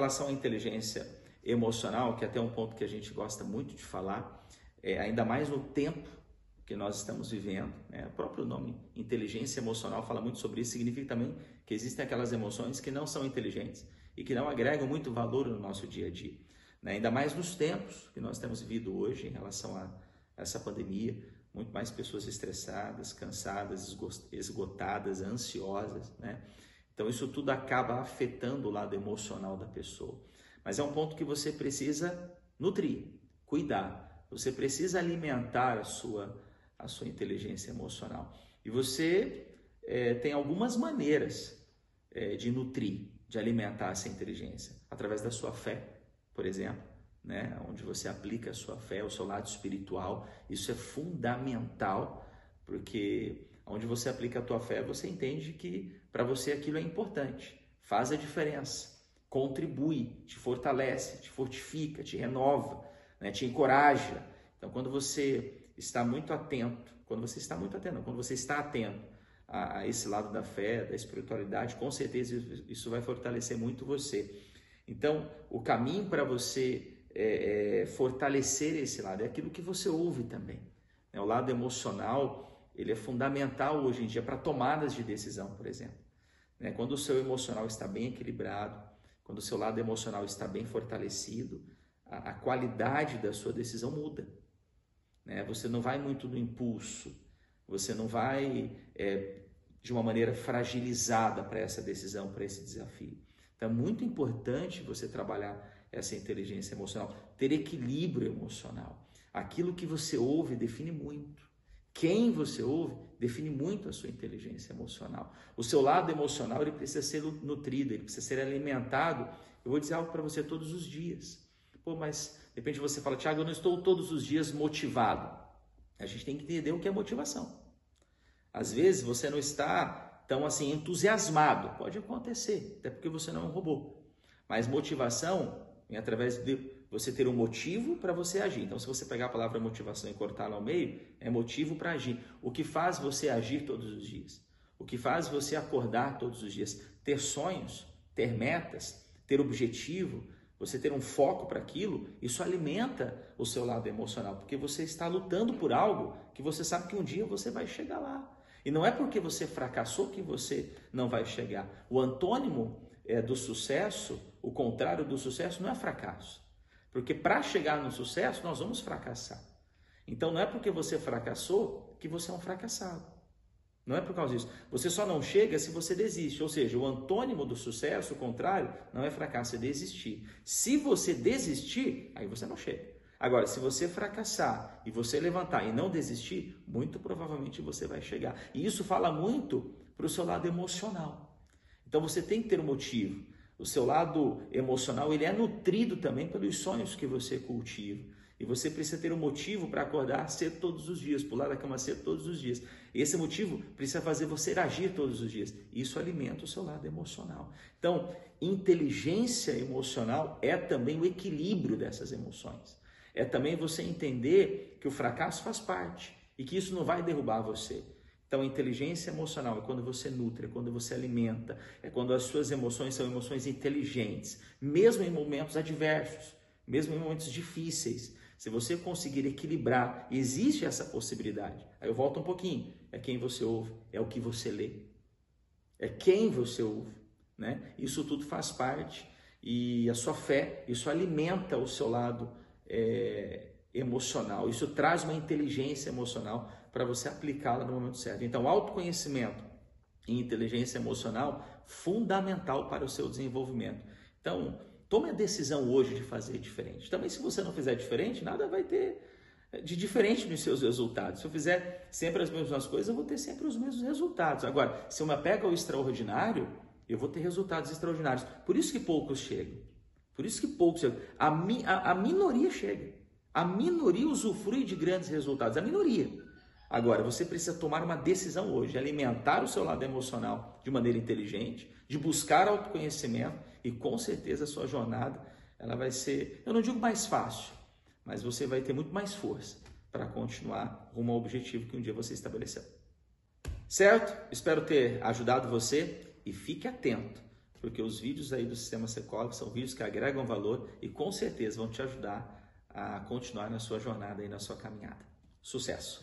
Relação à inteligência emocional, que é até um ponto que a gente gosta muito de falar, é, ainda mais no tempo que nós estamos vivendo. Né? O próprio nome inteligência emocional fala muito sobre isso, significa também que existem aquelas emoções que não são inteligentes e que não agregam muito valor no nosso dia a dia. Né? Ainda mais nos tempos que nós temos vivido hoje em relação a essa pandemia, muito mais pessoas estressadas, cansadas, esgotadas, ansiosas, né? Então isso tudo acaba afetando o lado emocional da pessoa. Mas é um ponto que você precisa nutrir, cuidar. Você precisa alimentar a sua a sua inteligência emocional. E você é, tem algumas maneiras é, de nutrir, de alimentar essa inteligência, através da sua fé, por exemplo, né? onde você aplica a sua fé, o seu lado espiritual. Isso é fundamental, porque onde você aplica a tua fé, você entende que para você aquilo é importante, faz a diferença, contribui, te fortalece, te fortifica, te renova, né? te encoraja. Então, quando você está muito atento, quando você está muito atento, quando você está atento a, a esse lado da fé, da espiritualidade, com certeza isso vai fortalecer muito você. Então, o caminho para você é, é, fortalecer esse lado é aquilo que você ouve também. Né? O lado emocional, ele é fundamental hoje em dia para tomadas de decisão, por exemplo. Né? Quando o seu emocional está bem equilibrado, quando o seu lado emocional está bem fortalecido, a, a qualidade da sua decisão muda. Né? Você não vai muito no impulso, você não vai é, de uma maneira fragilizada para essa decisão, para esse desafio. Então é muito importante você trabalhar essa inteligência emocional, ter equilíbrio emocional. Aquilo que você ouve define muito. Quem você ouve define muito a sua inteligência emocional. O seu lado emocional ele precisa ser nutrido, ele precisa ser alimentado. Eu vou dizer algo para você todos os dias. Pô, mas de repente você fala, Tiago, eu não estou todos os dias motivado. A gente tem que entender o que é motivação. Às vezes você não está tão assim entusiasmado, pode acontecer, até porque você não é um robô. Mas motivação vem através de você ter um motivo para você agir. Então, se você pegar a palavra motivação e cortá-la ao meio, é motivo para agir. O que faz você agir todos os dias? O que faz você acordar todos os dias? Ter sonhos, ter metas, ter objetivo, você ter um foco para aquilo, isso alimenta o seu lado emocional, porque você está lutando por algo que você sabe que um dia você vai chegar lá. E não é porque você fracassou que você não vai chegar. O antônimo é, do sucesso, o contrário do sucesso, não é fracasso. Porque para chegar no sucesso, nós vamos fracassar. Então não é porque você fracassou que você é um fracassado. Não é por causa disso. Você só não chega se você desiste. Ou seja, o antônimo do sucesso, o contrário, não é fracasso, é desistir. Se você desistir, aí você não chega. Agora, se você fracassar e você levantar e não desistir, muito provavelmente você vai chegar. E isso fala muito para o seu lado emocional. Então você tem que ter um motivo. O seu lado emocional ele é nutrido também pelos sonhos que você cultiva. E você precisa ter um motivo para acordar cedo todos os dias, pular da cama cedo todos os dias. Esse motivo precisa fazer você agir todos os dias. Isso alimenta o seu lado emocional. Então, inteligência emocional é também o equilíbrio dessas emoções. É também você entender que o fracasso faz parte e que isso não vai derrubar você. Então, inteligência emocional é quando você nutre, é quando você alimenta, é quando as suas emoções são emoções inteligentes, mesmo em momentos adversos, mesmo em momentos difíceis. Se você conseguir equilibrar, existe essa possibilidade. Aí eu volto um pouquinho. É quem você ouve, é o que você lê. É quem você ouve, né? Isso tudo faz parte e a sua fé, isso alimenta o seu lado é, emocional. Isso traz uma inteligência emocional para você aplicá-la no momento certo. Então, autoconhecimento e inteligência emocional fundamental para o seu desenvolvimento. Então, tome a decisão hoje de fazer diferente. Também se você não fizer diferente, nada vai ter de diferente nos seus resultados. Se eu fizer sempre as mesmas coisas, eu vou ter sempre os mesmos resultados. Agora, se eu me apego ao extraordinário, eu vou ter resultados extraordinários. Por isso que poucos chegam. Por isso que poucos chegam. A, mi, a, a minoria chega. A minoria usufrui de grandes resultados. A minoria. Agora, você precisa tomar uma decisão hoje, alimentar o seu lado emocional de maneira inteligente, de buscar autoconhecimento e com certeza a sua jornada ela vai ser, eu não digo mais fácil, mas você vai ter muito mais força para continuar rumo ao objetivo que um dia você estabeleceu. Certo? Espero ter ajudado você e fique atento, porque os vídeos aí do Sistema Secov são vídeos que agregam valor e com certeza vão te ajudar a continuar na sua jornada e na sua caminhada. Sucesso!